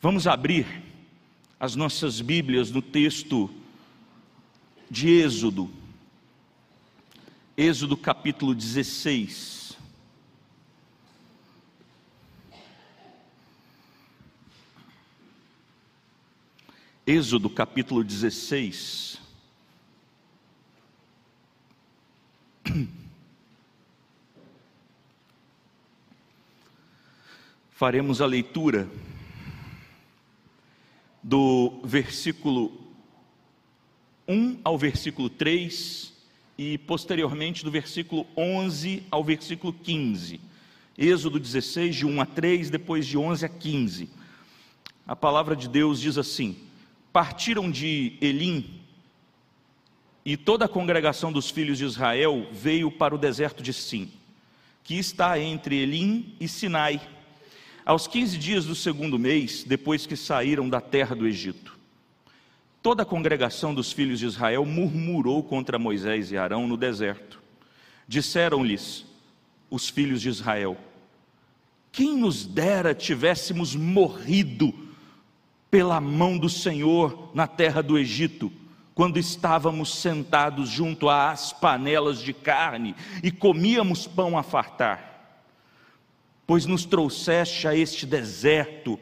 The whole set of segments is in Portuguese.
Vamos abrir as nossas Bíblias no texto de Êxodo, Êxodo capítulo 16. Êxodo capítulo 16. Faremos a leitura do versículo 1 ao versículo 3 e posteriormente do versículo 11 ao versículo 15. Êxodo 16, de 1 a 3, depois de 11 a 15. A palavra de Deus diz assim: Partiram de Elim e toda a congregação dos filhos de Israel veio para o deserto de Sim, que está entre Elim e Sinai aos 15 dias do segundo mês, depois que saíram da terra do Egito, toda a congregação dos filhos de Israel murmurou contra Moisés e Arão no deserto. Disseram-lhes os filhos de Israel: Quem nos dera tivéssemos morrido pela mão do Senhor na terra do Egito, quando estávamos sentados junto às panelas de carne e comíamos pão a fartar pois nos trouxeste a este deserto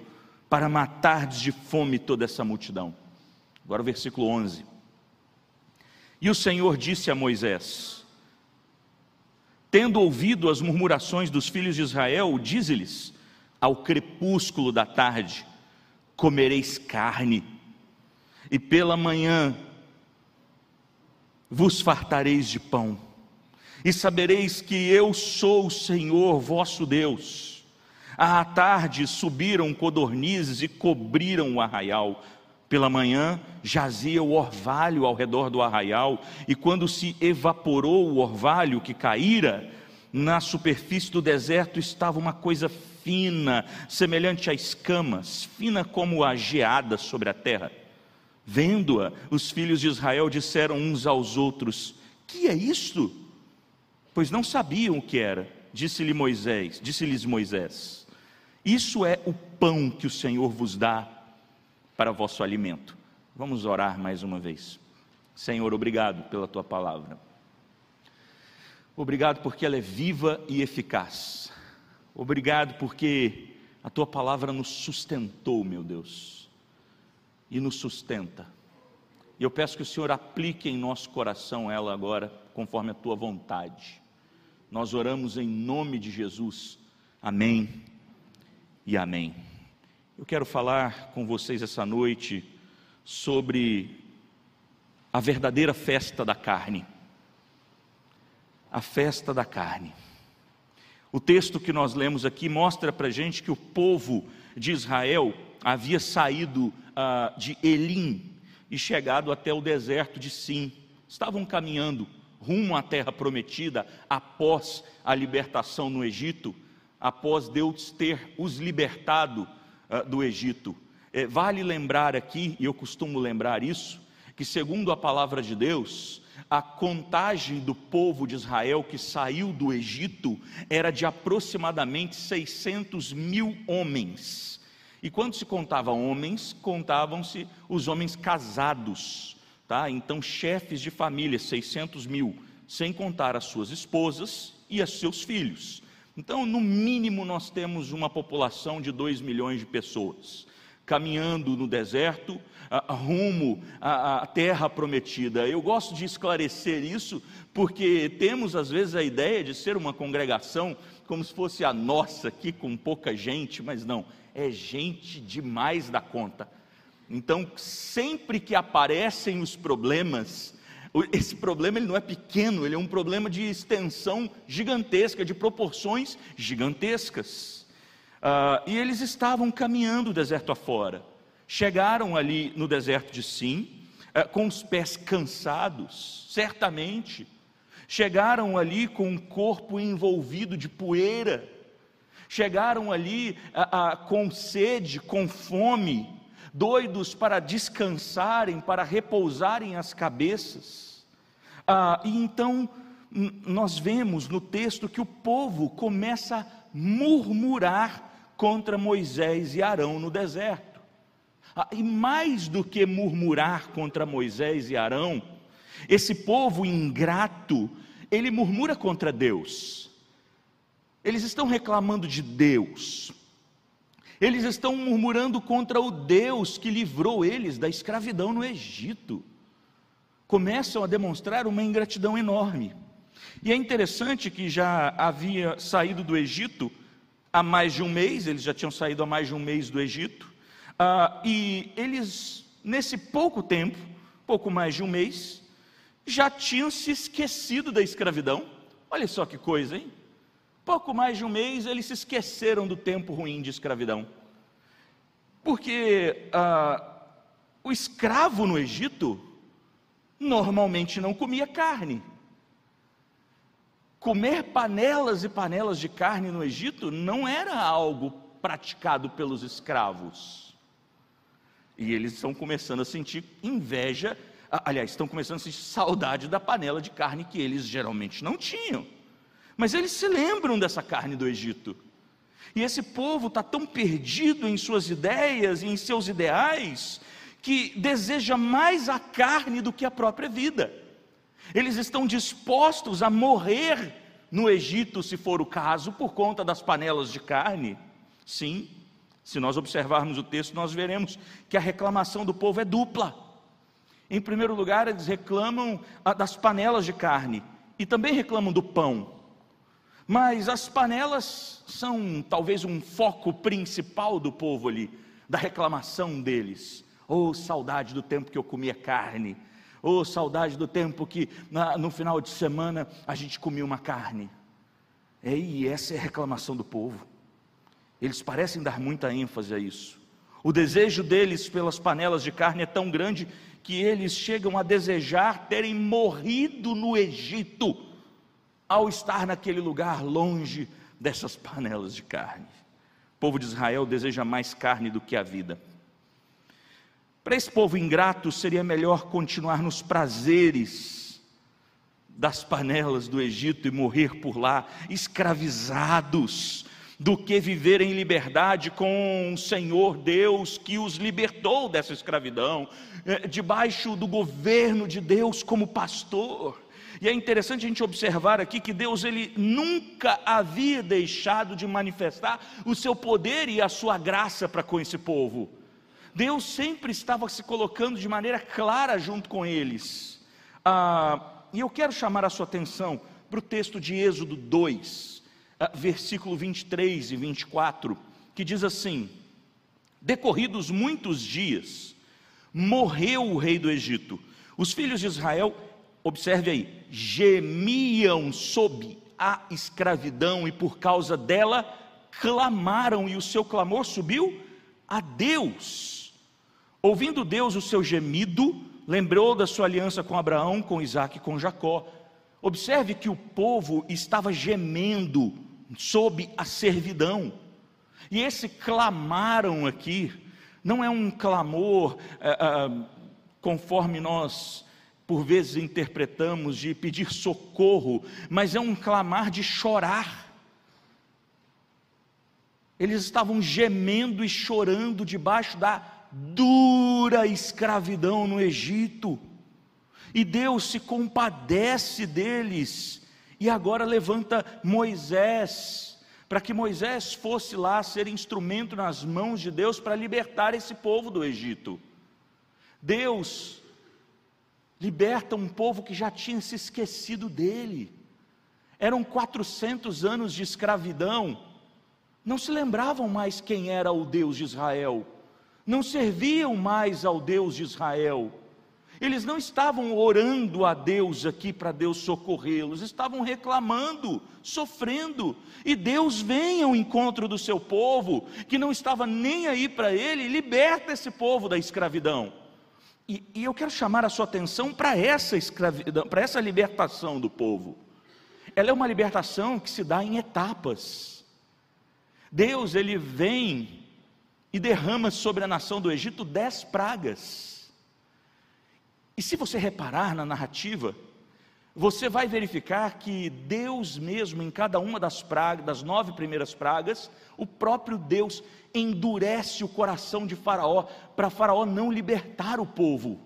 para matar de fome toda essa multidão. Agora o versículo 11. E o Senhor disse a Moisés: Tendo ouvido as murmurações dos filhos de Israel, dize-lhes: Ao crepúsculo da tarde comereis carne, e pela manhã vos fartareis de pão e sabereis que eu sou o Senhor vosso Deus. À tarde subiram codornizes e cobriram o arraial. Pela manhã jazia o orvalho ao redor do arraial, e quando se evaporou o orvalho que caíra, na superfície do deserto estava uma coisa fina, semelhante a escamas, fina como a geada sobre a terra. Vendo-a, os filhos de Israel disseram uns aos outros: Que é isto? Pois não sabiam o que era. Disse-lhe Moisés, disse-lhes Moisés: Isso é o pão que o Senhor vos dá para vosso alimento. Vamos orar mais uma vez. Senhor, obrigado pela tua palavra. Obrigado porque ela é viva e eficaz. Obrigado porque a tua palavra nos sustentou, meu Deus, e nos sustenta. E eu peço que o Senhor aplique em nosso coração ela agora, conforme a tua vontade. Nós oramos em nome de Jesus. Amém e amém. Eu quero falar com vocês essa noite sobre a verdadeira festa da carne. A festa da carne. O texto que nós lemos aqui mostra para gente que o povo de Israel havia saído uh, de Elim e chegado até o deserto de Sim. Estavam caminhando rumo à terra prometida após a libertação no Egito, após Deus ter os libertado uh, do Egito. É, vale lembrar aqui, e eu costumo lembrar isso, que segundo a palavra de Deus, a contagem do povo de Israel que saiu do Egito era de aproximadamente 600 mil homens. E quando se contava homens, contavam-se os homens casados tá? Então, chefes de família, 600 mil, sem contar as suas esposas e os seus filhos. Então, no mínimo, nós temos uma população de 2 milhões de pessoas caminhando no deserto, rumo à terra prometida. Eu gosto de esclarecer isso, porque temos às vezes a ideia de ser uma congregação como se fosse a nossa aqui, com pouca gente, mas não, é gente demais da conta. Então, sempre que aparecem os problemas, esse problema ele não é pequeno, ele é um problema de extensão gigantesca, de proporções gigantescas. Uh, e eles estavam caminhando o deserto afora. Chegaram ali no deserto de Sim, uh, com os pés cansados, certamente. Chegaram ali com o corpo envolvido de poeira. Chegaram ali uh, com sede, com fome doidos para descansarem, para repousarem as cabeças. Ah, e então nós vemos no texto que o povo começa a murmurar contra Moisés e Arão no deserto. Ah, e mais do que murmurar contra Moisés e Arão, esse povo ingrato, ele murmura contra Deus. Eles estão reclamando de Deus. Eles estão murmurando contra o Deus que livrou eles da escravidão no Egito. Começam a demonstrar uma ingratidão enorme. E é interessante que já havia saído do Egito há mais de um mês, eles já tinham saído há mais de um mês do Egito, ah, e eles, nesse pouco tempo, pouco mais de um mês, já tinham se esquecido da escravidão. Olha só que coisa, hein? Pouco mais de um mês eles se esqueceram do tempo ruim de escravidão. Porque ah, o escravo no Egito normalmente não comia carne. Comer panelas e panelas de carne no Egito não era algo praticado pelos escravos. E eles estão começando a sentir inveja, aliás, estão começando a sentir saudade da panela de carne que eles geralmente não tinham. Mas eles se lembram dessa carne do Egito. E esse povo está tão perdido em suas ideias e em seus ideais, que deseja mais a carne do que a própria vida. Eles estão dispostos a morrer no Egito, se for o caso, por conta das panelas de carne. Sim, se nós observarmos o texto, nós veremos que a reclamação do povo é dupla. Em primeiro lugar, eles reclamam ah, das panelas de carne e também reclamam do pão. Mas as panelas são talvez um foco principal do povo ali, da reclamação deles. Oh, saudade do tempo que eu comia carne. Oh, saudade do tempo que no final de semana a gente comia uma carne. E essa é a reclamação do povo. Eles parecem dar muita ênfase a isso. O desejo deles pelas panelas de carne é tão grande que eles chegam a desejar terem morrido no Egito, ao estar naquele lugar longe dessas panelas de carne. O povo de Israel deseja mais carne do que a vida. Para esse povo ingrato, seria melhor continuar nos prazeres das panelas do Egito e morrer por lá, escravizados, do que viver em liberdade com o Senhor Deus que os libertou dessa escravidão, eh, debaixo do governo de Deus como pastor. E é interessante a gente observar aqui que Deus ele nunca havia deixado de manifestar o seu poder e a sua graça para com esse povo. Deus sempre estava se colocando de maneira clara junto com eles. Ah, e eu quero chamar a sua atenção para o texto de Êxodo 2, ah, versículo 23 e 24, que diz assim: Decorridos muitos dias, morreu o rei do Egito. Os filhos de Israel, observe aí, gemiam sob a escravidão e por causa dela clamaram, e o seu clamor subiu a Deus. Ouvindo Deus o seu gemido, lembrou da sua aliança com Abraão, com Isaac e com Jacó. Observe que o povo estava gemendo sob a servidão. E esse clamaram aqui, não é um clamor é, é, conforme nós por vezes interpretamos de pedir socorro, mas é um clamar de chorar. Eles estavam gemendo e chorando debaixo da dura escravidão no Egito. E Deus se compadece deles. E agora levanta Moisés, para que Moisés fosse lá ser instrumento nas mãos de Deus para libertar esse povo do Egito. Deus liberta um povo que já tinha se esquecido dele. Eram 400 anos de escravidão, não se lembravam mais quem era o Deus de Israel não serviam mais ao Deus de Israel. Eles não estavam orando a Deus aqui para Deus socorrê-los, estavam reclamando, sofrendo. E Deus vem ao encontro do seu povo, que não estava nem aí para ele, e liberta esse povo da escravidão. E, e eu quero chamar a sua atenção para essa escravidão, para essa libertação do povo. Ela é uma libertação que se dá em etapas. Deus, ele vem e derrama sobre a nação do Egito dez pragas. E se você reparar na narrativa, você vai verificar que Deus mesmo, em cada uma das pragas, das nove primeiras pragas, o próprio Deus endurece o coração de Faraó, para Faraó não libertar o povo.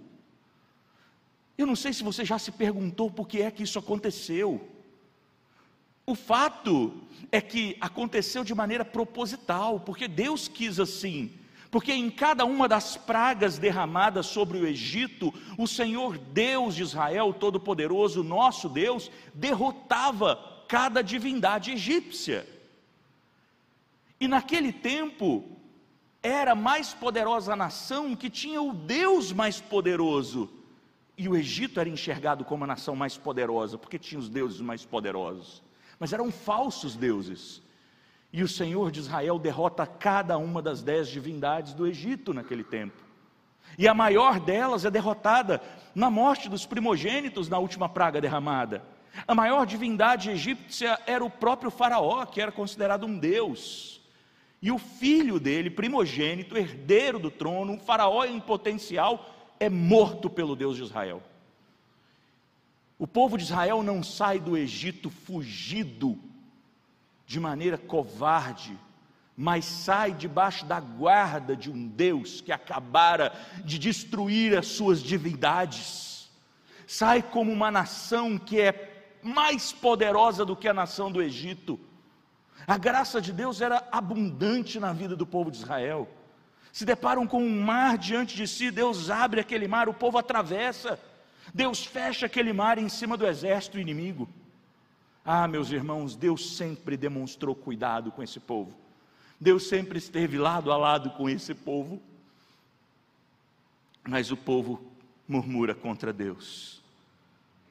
Eu não sei se você já se perguntou por que é que isso aconteceu. O fato é que aconteceu de maneira proposital, porque Deus quis assim. Porque em cada uma das pragas derramadas sobre o Egito, o Senhor Deus de Israel, Todo-Poderoso, nosso Deus, derrotava cada divindade egípcia. E naquele tempo, era mais poderosa a nação que tinha o Deus mais poderoso. E o Egito era enxergado como a nação mais poderosa, porque tinha os deuses mais poderosos mas eram falsos deuses. E o Senhor de Israel derrota cada uma das dez divindades do Egito naquele tempo. E a maior delas é derrotada na morte dos primogênitos na última praga derramada. A maior divindade egípcia era o próprio Faraó, que era considerado um deus. E o filho dele, primogênito, herdeiro do trono, um Faraó em potencial, é morto pelo Deus de Israel. O povo de Israel não sai do Egito fugido de maneira covarde, mas sai debaixo da guarda de um Deus que acabara de destruir as suas divindades. Sai como uma nação que é mais poderosa do que a nação do Egito. A graça de Deus era abundante na vida do povo de Israel. Se deparam com um mar diante de si, Deus abre aquele mar, o povo atravessa. Deus fecha aquele mar em cima do exército inimigo. Ah, meus irmãos, Deus sempre demonstrou cuidado com esse povo. Deus sempre esteve lado a lado com esse povo. Mas o povo murmura contra Deus,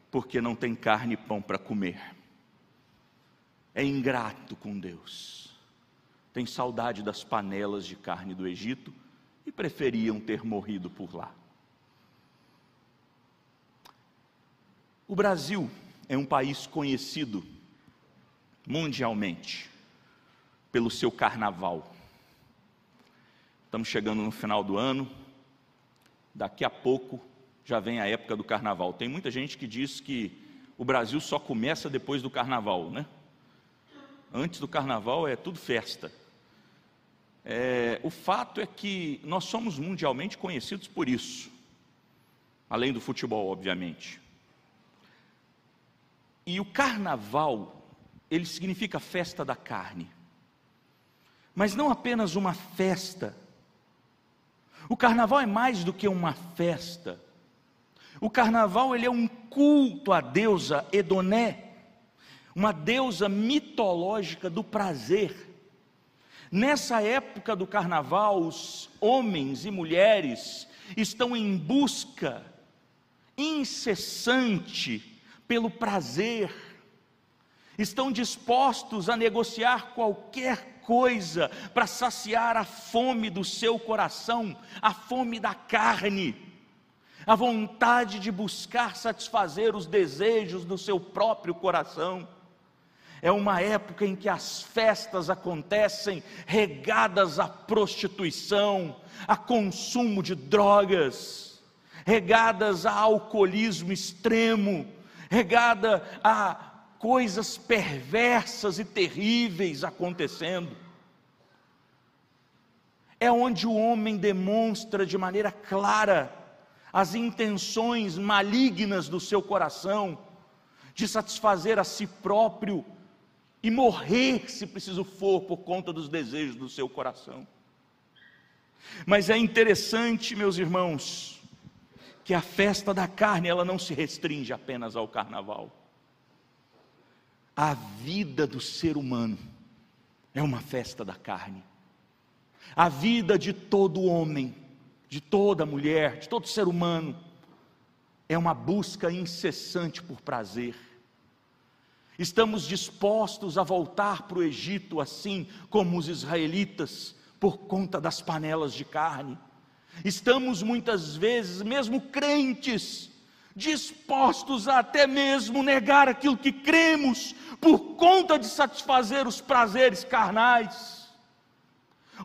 porque não tem carne e pão para comer. É ingrato com Deus. Tem saudade das panelas de carne do Egito e preferiam ter morrido por lá. O Brasil é um país conhecido mundialmente pelo seu carnaval. Estamos chegando no final do ano, daqui a pouco já vem a época do carnaval. Tem muita gente que diz que o Brasil só começa depois do carnaval, né? Antes do carnaval é tudo festa. É, o fato é que nós somos mundialmente conhecidos por isso, além do futebol, obviamente. E o carnaval, ele significa festa da carne. Mas não apenas uma festa. O carnaval é mais do que uma festa. O carnaval ele é um culto à deusa Edoné, uma deusa mitológica do prazer. Nessa época do carnaval, os homens e mulheres estão em busca incessante pelo prazer, estão dispostos a negociar qualquer coisa para saciar a fome do seu coração, a fome da carne, a vontade de buscar satisfazer os desejos do seu próprio coração. É uma época em que as festas acontecem regadas à prostituição, a consumo de drogas, regadas a alcoolismo extremo, regada a coisas perversas e terríveis acontecendo. É onde o homem demonstra de maneira clara as intenções malignas do seu coração, de satisfazer a si próprio e morrer, se preciso for, por conta dos desejos do seu coração. Mas é interessante, meus irmãos, que a festa da carne ela não se restringe apenas ao carnaval. A vida do ser humano é uma festa da carne. A vida de todo homem, de toda mulher, de todo ser humano é uma busca incessante por prazer. Estamos dispostos a voltar para o Egito assim como os israelitas, por conta das panelas de carne. Estamos muitas vezes, mesmo crentes, dispostos a até mesmo negar aquilo que cremos, por conta de satisfazer os prazeres carnais.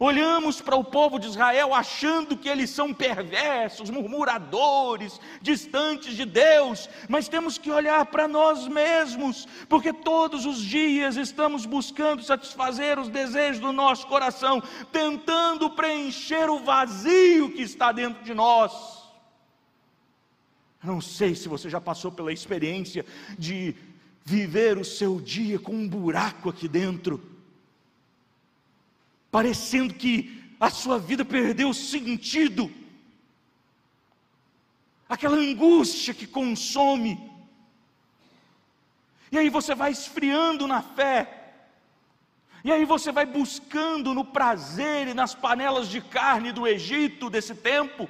Olhamos para o povo de Israel achando que eles são perversos, murmuradores, distantes de Deus, mas temos que olhar para nós mesmos, porque todos os dias estamos buscando satisfazer os desejos do nosso coração, tentando preencher o vazio que está dentro de nós. não sei se você já passou pela experiência de viver o seu dia com um buraco aqui dentro parecendo que a sua vida perdeu sentido, aquela angústia que consome, e aí você vai esfriando na fé, e aí você vai buscando no prazer e nas panelas de carne do Egito desse tempo,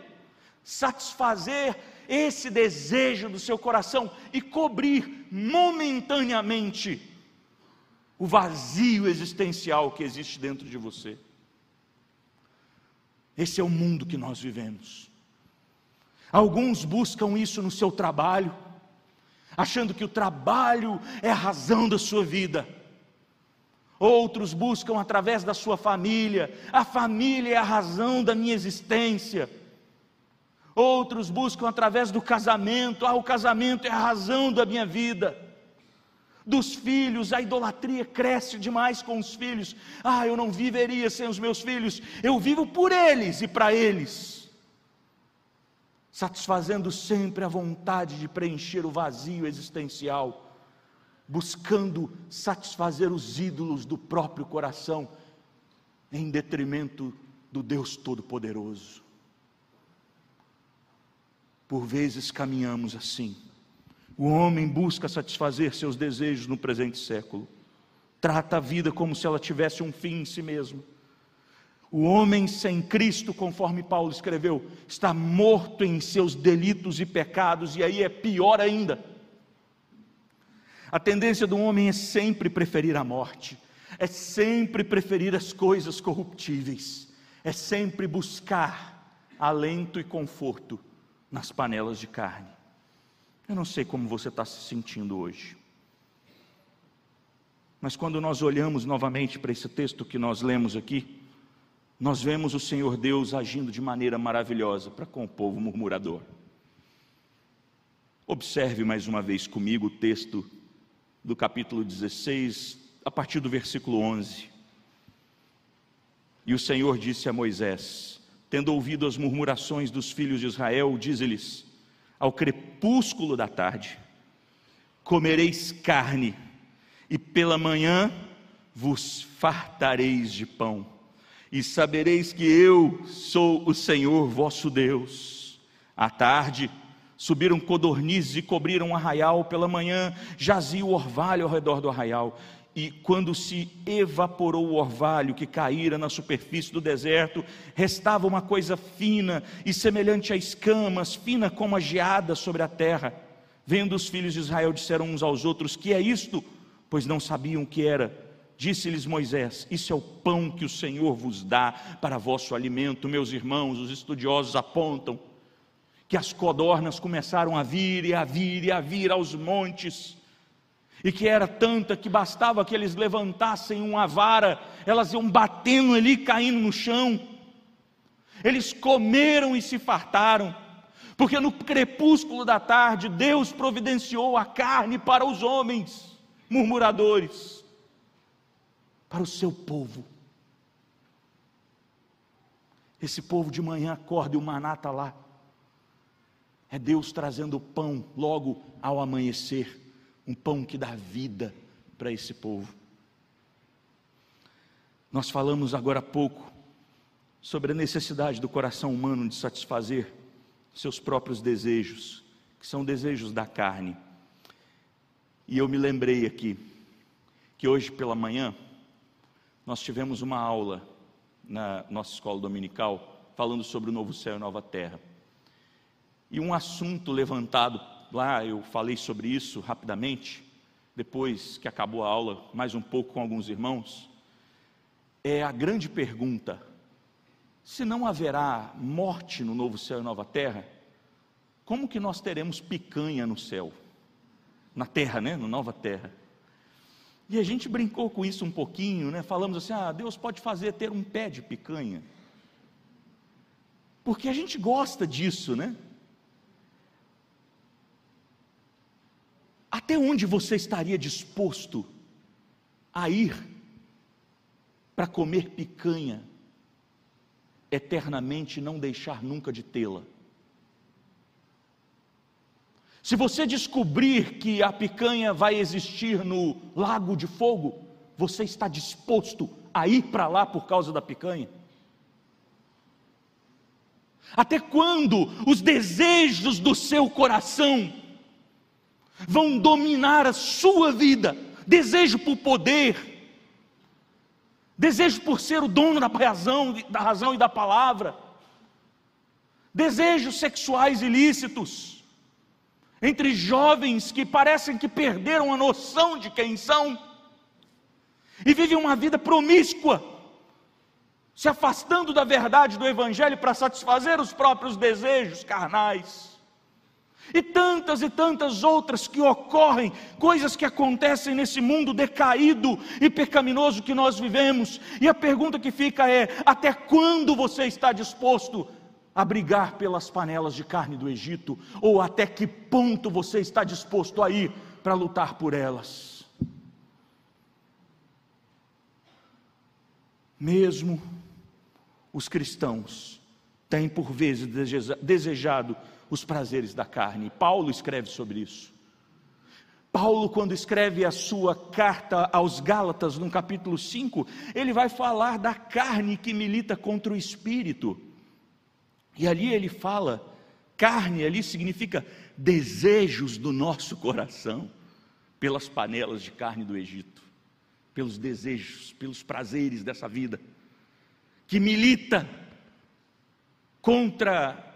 satisfazer esse desejo do seu coração e cobrir momentaneamente o vazio existencial que existe dentro de você. Esse é o mundo que nós vivemos. Alguns buscam isso no seu trabalho, achando que o trabalho é a razão da sua vida. Outros buscam através da sua família, a família é a razão da minha existência. Outros buscam através do casamento, ah, o casamento é a razão da minha vida dos filhos, a idolatria cresce demais com os filhos. Ah, eu não viveria sem os meus filhos, eu vivo por eles e para eles, satisfazendo sempre a vontade de preencher o vazio existencial, buscando satisfazer os ídolos do próprio coração, em detrimento do Deus Todo-Poderoso. Por vezes caminhamos assim o homem busca satisfazer seus desejos no presente século. Trata a vida como se ela tivesse um fim em si mesmo. O homem sem Cristo, conforme Paulo escreveu, está morto em seus delitos e pecados, e aí é pior ainda. A tendência do homem é sempre preferir a morte, é sempre preferir as coisas corruptíveis, é sempre buscar alento e conforto nas panelas de carne. Eu não sei como você está se sentindo hoje. Mas quando nós olhamos novamente para esse texto que nós lemos aqui, nós vemos o Senhor Deus agindo de maneira maravilhosa para com o povo murmurador. Observe mais uma vez comigo o texto do capítulo 16, a partir do versículo 11. E o Senhor disse a Moisés: Tendo ouvido as murmurações dos filhos de Israel, dize-lhes: ao crepúsculo da tarde, comereis carne, e pela manhã vos fartareis de pão, e sabereis que eu sou o Senhor vosso Deus. À tarde, subiram codornizes e cobriram um arraial, pela manhã jazia o orvalho ao redor do arraial, e quando se evaporou o orvalho que caíra na superfície do deserto, restava uma coisa fina e semelhante a escamas, fina como a geada sobre a terra. Vendo os filhos de Israel, disseram uns aos outros: Que é isto? Pois não sabiam o que era. Disse-lhes Moisés: Isso é o pão que o Senhor vos dá para vosso alimento. Meus irmãos, os estudiosos apontam que as codornas começaram a vir e a vir e a vir aos montes e que era tanta que bastava que eles levantassem uma vara, elas iam batendo ali, caindo no chão. Eles comeram e se fartaram, porque no crepúsculo da tarde Deus providenciou a carne para os homens murmuradores, para o seu povo. Esse povo de manhã acorda e o maná está lá. É Deus trazendo o pão logo ao amanhecer um pão que dá vida para esse povo. Nós falamos agora há pouco sobre a necessidade do coração humano de satisfazer seus próprios desejos, que são desejos da carne. E eu me lembrei aqui que hoje pela manhã nós tivemos uma aula na nossa escola dominical falando sobre o novo céu e nova terra. E um assunto levantado lá eu falei sobre isso rapidamente, depois que acabou a aula, mais um pouco com alguns irmãos. É a grande pergunta: se não haverá morte no novo céu e nova terra, como que nós teremos picanha no céu? Na terra, né? Na nova terra. E a gente brincou com isso um pouquinho, né? Falamos assim: ah, Deus pode fazer ter um pé de picanha. Porque a gente gosta disso, né? Até onde você estaria disposto a ir para comer picanha eternamente e não deixar nunca de tê-la? Se você descobrir que a picanha vai existir no lago de fogo, você está disposto a ir para lá por causa da picanha? Até quando os desejos do seu coração vão dominar a sua vida? Desejo por poder, desejo por ser o dono da razão, da razão e da palavra, desejos sexuais ilícitos entre jovens que parecem que perderam a noção de quem são e vivem uma vida promíscua, se afastando da verdade do Evangelho para satisfazer os próprios desejos carnais. E tantas e tantas outras que ocorrem, coisas que acontecem nesse mundo decaído e pecaminoso que nós vivemos. E a pergunta que fica é: até quando você está disposto a brigar pelas panelas de carne do Egito, ou até que ponto você está disposto a ir para lutar por elas. Mesmo os cristãos têm por vezes desejado os prazeres da carne. Paulo escreve sobre isso. Paulo, quando escreve a sua carta aos Gálatas, no capítulo 5, ele vai falar da carne que milita contra o espírito. E ali ele fala, carne ali significa desejos do nosso coração, pelas panelas de carne do Egito, pelos desejos, pelos prazeres dessa vida, que milita contra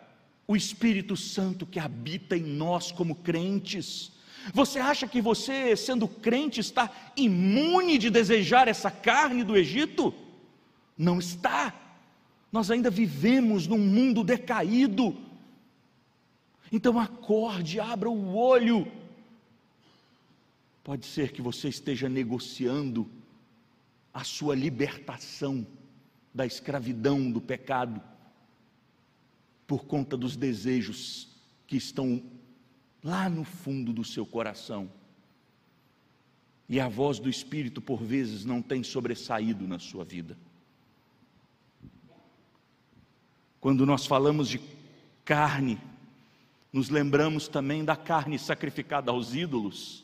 o Espírito Santo que habita em nós como crentes. Você acha que você, sendo crente, está imune de desejar essa carne do Egito? Não está. Nós ainda vivemos num mundo decaído. Então acorde, abra o olho. Pode ser que você esteja negociando a sua libertação da escravidão do pecado por conta dos desejos que estão lá no fundo do seu coração. E a voz do Espírito, por vezes, não tem sobressaído na sua vida. Quando nós falamos de carne, nos lembramos também da carne sacrificada aos ídolos,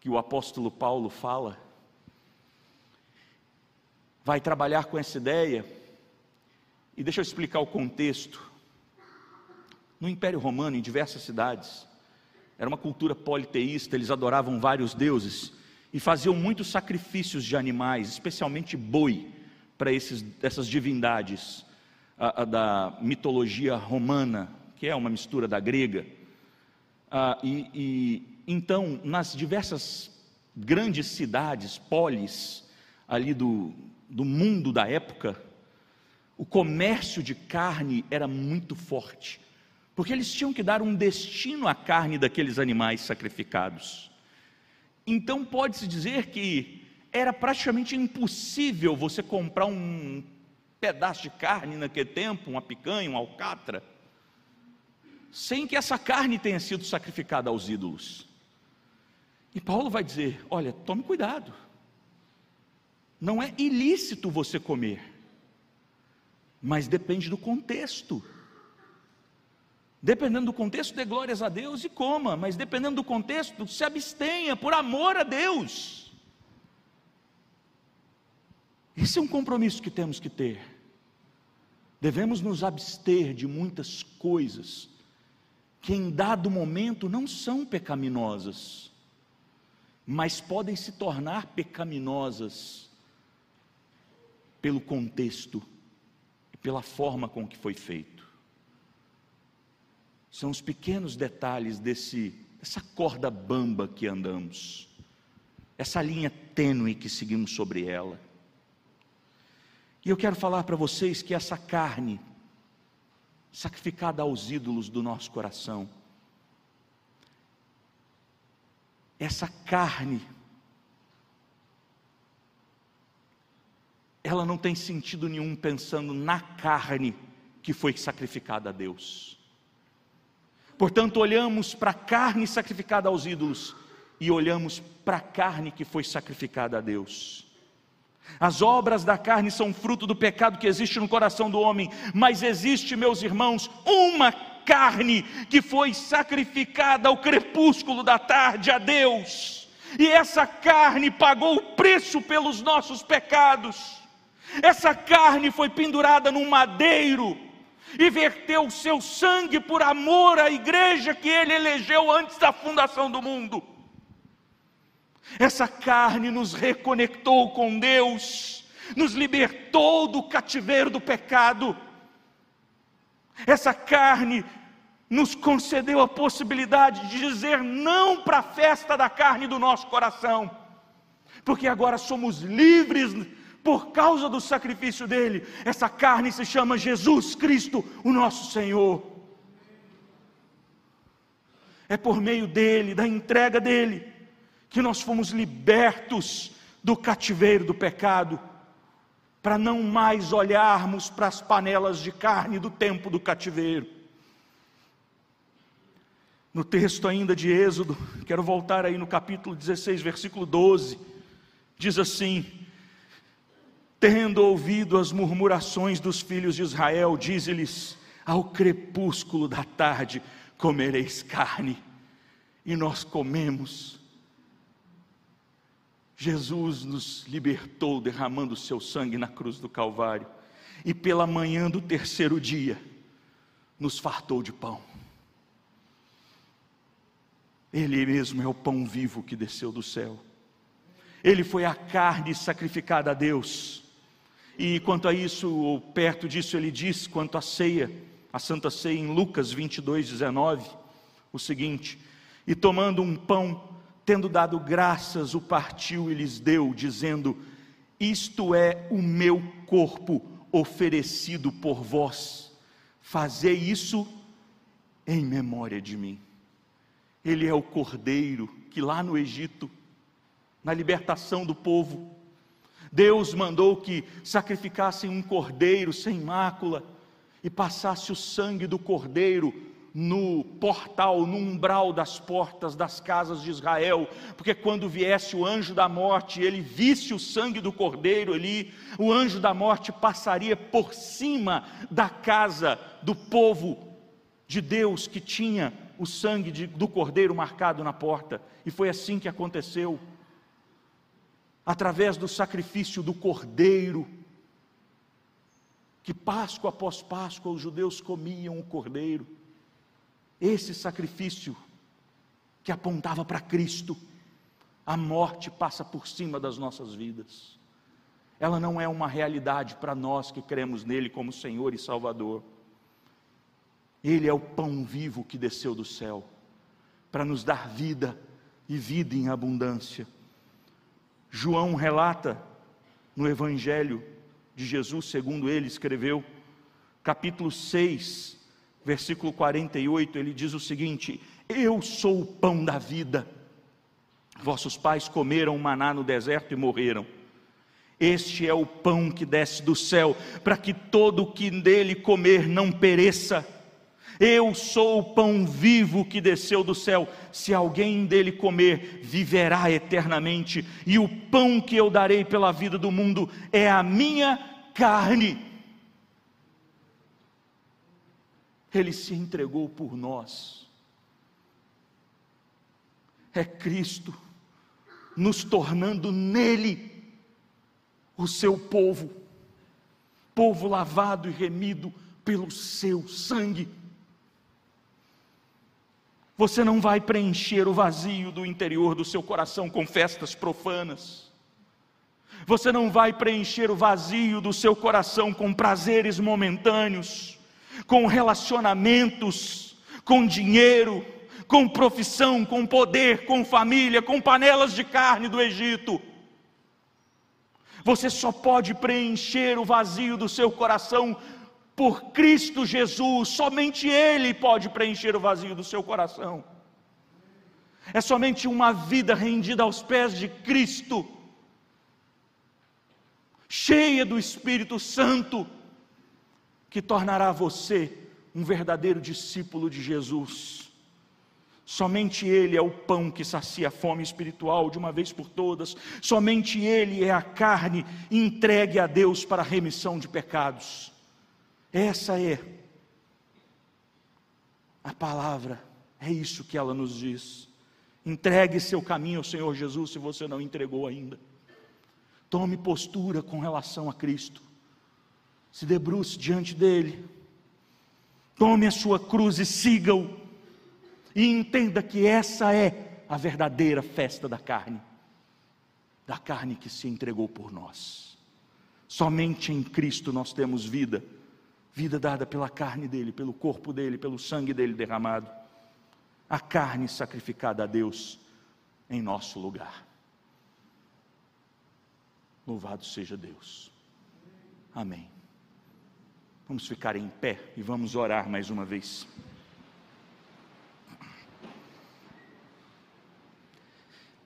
que o apóstolo Paulo fala. Vai trabalhar com essa ideia, e deixa eu explicar o contexto. No Império Romano, em diversas cidades, era uma cultura politeísta, eles adoravam vários deuses e faziam muitos sacrifícios de animais, especialmente boi, para essas divindades a, a da mitologia romana, que é uma mistura da grega. Ah, e, e, então, nas diversas grandes cidades, polis, ali do, do mundo da época, o comércio de carne era muito forte, porque eles tinham que dar um destino à carne daqueles animais sacrificados. Então, pode-se dizer que era praticamente impossível você comprar um pedaço de carne naquele tempo, uma picanha, um alcatra, sem que essa carne tenha sido sacrificada aos ídolos. E Paulo vai dizer: olha, tome cuidado, não é ilícito você comer, mas depende do contexto. Dependendo do contexto, dê glórias a Deus e coma, mas dependendo do contexto, se abstenha por amor a Deus. Esse é um compromisso que temos que ter. Devemos nos abster de muitas coisas que em dado momento não são pecaminosas, mas podem se tornar pecaminosas pelo contexto e pela forma com que foi feito. São os pequenos detalhes desse, dessa corda bamba que andamos, essa linha tênue que seguimos sobre ela. E eu quero falar para vocês que essa carne, sacrificada aos ídolos do nosso coração, essa carne ela não tem sentido nenhum pensando na carne que foi sacrificada a Deus. Portanto, olhamos para a carne sacrificada aos ídolos e olhamos para a carne que foi sacrificada a Deus. As obras da carne são fruto do pecado que existe no coração do homem, mas existe, meus irmãos, uma carne que foi sacrificada ao crepúsculo da tarde a Deus, e essa carne pagou o preço pelos nossos pecados. Essa carne foi pendurada num madeiro e verteu o seu sangue por amor à igreja que ele elegeu antes da fundação do mundo. Essa carne nos reconectou com Deus, nos libertou do cativeiro do pecado. Essa carne nos concedeu a possibilidade de dizer não para a festa da carne do nosso coração, porque agora somos livres por causa do sacrifício dele. Essa carne se chama Jesus Cristo, o nosso Senhor. É por meio dele, da entrega dele, que nós fomos libertos do cativeiro do pecado, para não mais olharmos para as panelas de carne do tempo do cativeiro. No texto ainda de Êxodo, quero voltar aí no capítulo 16, versículo 12, diz assim: Tendo ouvido as murmurações dos filhos de Israel, diz-lhes: Ao crepúsculo da tarde comereis carne. E nós comemos. Jesus nos libertou derramando o seu sangue na cruz do Calvário. E pela manhã do terceiro dia, nos fartou de pão. Ele mesmo é o pão vivo que desceu do céu. Ele foi a carne sacrificada a Deus e quanto a isso, ou perto disso, ele diz, quanto à ceia, a Santa Ceia, em Lucas 22, 19, o seguinte: E tomando um pão, tendo dado graças, o partiu e lhes deu, dizendo: Isto é o meu corpo oferecido por vós, fazei isso em memória de mim. Ele é o cordeiro que lá no Egito, na libertação do povo, Deus mandou que sacrificassem um cordeiro sem mácula e passasse o sangue do cordeiro no portal, no umbral das portas das casas de Israel, porque quando viesse o anjo da morte, ele visse o sangue do cordeiro ali, o anjo da morte passaria por cima da casa do povo de Deus que tinha o sangue de, do cordeiro marcado na porta, e foi assim que aconteceu através do sacrifício do cordeiro, que Páscoa após Páscoa os judeus comiam o cordeiro, esse sacrifício que apontava para Cristo, a morte passa por cima das nossas vidas, ela não é uma realidade para nós que cremos nele como Senhor e Salvador. Ele é o pão vivo que desceu do céu para nos dar vida e vida em abundância. João relata no Evangelho de Jesus, segundo ele escreveu, capítulo 6, versículo 48, ele diz o seguinte: Eu sou o pão da vida. Vossos pais comeram maná no deserto e morreram. Este é o pão que desce do céu, para que todo o que dele comer não pereça. Eu sou o pão vivo que desceu do céu. Se alguém dele comer, viverá eternamente. E o pão que eu darei pela vida do mundo é a minha carne. Ele se entregou por nós. É Cristo nos tornando nele o seu povo, povo lavado e remido pelo seu sangue. Você não vai preencher o vazio do interior do seu coração com festas profanas. Você não vai preencher o vazio do seu coração com prazeres momentâneos, com relacionamentos, com dinheiro, com profissão, com poder, com família, com panelas de carne do Egito. Você só pode preencher o vazio do seu coração por Cristo Jesus, somente Ele pode preencher o vazio do seu coração. É somente uma vida rendida aos pés de Cristo. cheia do Espírito Santo, que tornará você um verdadeiro discípulo de Jesus. Somente Ele é o pão que sacia a fome espiritual de uma vez por todas, somente Ele é a carne entregue a Deus para a remissão de pecados. Essa é a palavra, é isso que ela nos diz. Entregue seu caminho ao Senhor Jesus se você não entregou ainda. Tome postura com relação a Cristo. Se debruce diante dele. Tome a sua cruz e siga-o. E entenda que essa é a verdadeira festa da carne. Da carne que se entregou por nós. Somente em Cristo nós temos vida. Vida dada pela carne dele, pelo corpo dele, pelo sangue dele derramado a carne sacrificada a Deus em nosso lugar. Louvado seja Deus. Amém. Vamos ficar em pé e vamos orar mais uma vez.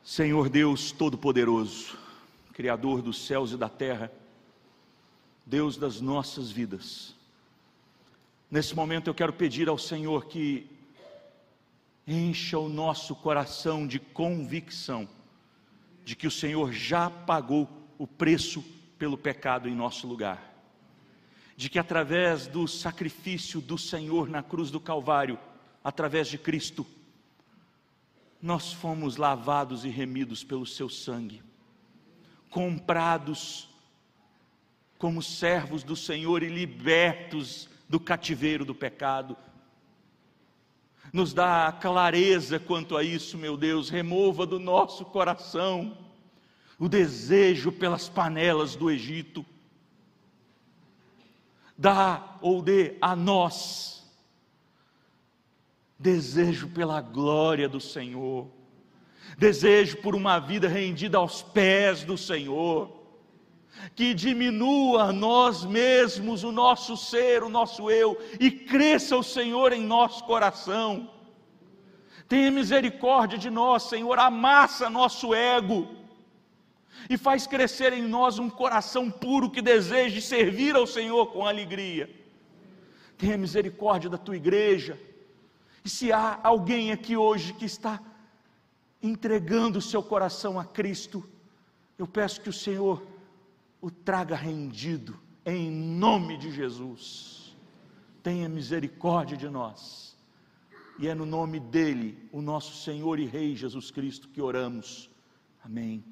Senhor Deus Todo-Poderoso, Criador dos céus e da terra, Deus das nossas vidas, nesse momento eu quero pedir ao Senhor que encha o nosso coração de convicção de que o Senhor já pagou o preço pelo pecado em nosso lugar. De que através do sacrifício do Senhor na cruz do Calvário, através de Cristo, nós fomos lavados e remidos pelo seu sangue, comprados como servos do Senhor e libertos do cativeiro do pecado, nos dá clareza quanto a isso, meu Deus, remova do nosso coração o desejo pelas panelas do Egito. Dá ou dê a nós desejo pela glória do Senhor, desejo por uma vida rendida aos pés do Senhor, que diminua nós mesmos, o nosso ser, o nosso eu, e cresça o Senhor em nosso coração. Tenha misericórdia de nós, Senhor, amassa nosso ego e faz crescer em nós um coração puro que deseje servir ao Senhor com alegria. Tenha misericórdia da tua igreja. E se há alguém aqui hoje que está entregando o seu coração a Cristo, eu peço que o Senhor o traga rendido, em nome de Jesus. Tenha misericórdia de nós. E é no nome dele, o nosso Senhor e Rei Jesus Cristo, que oramos. Amém.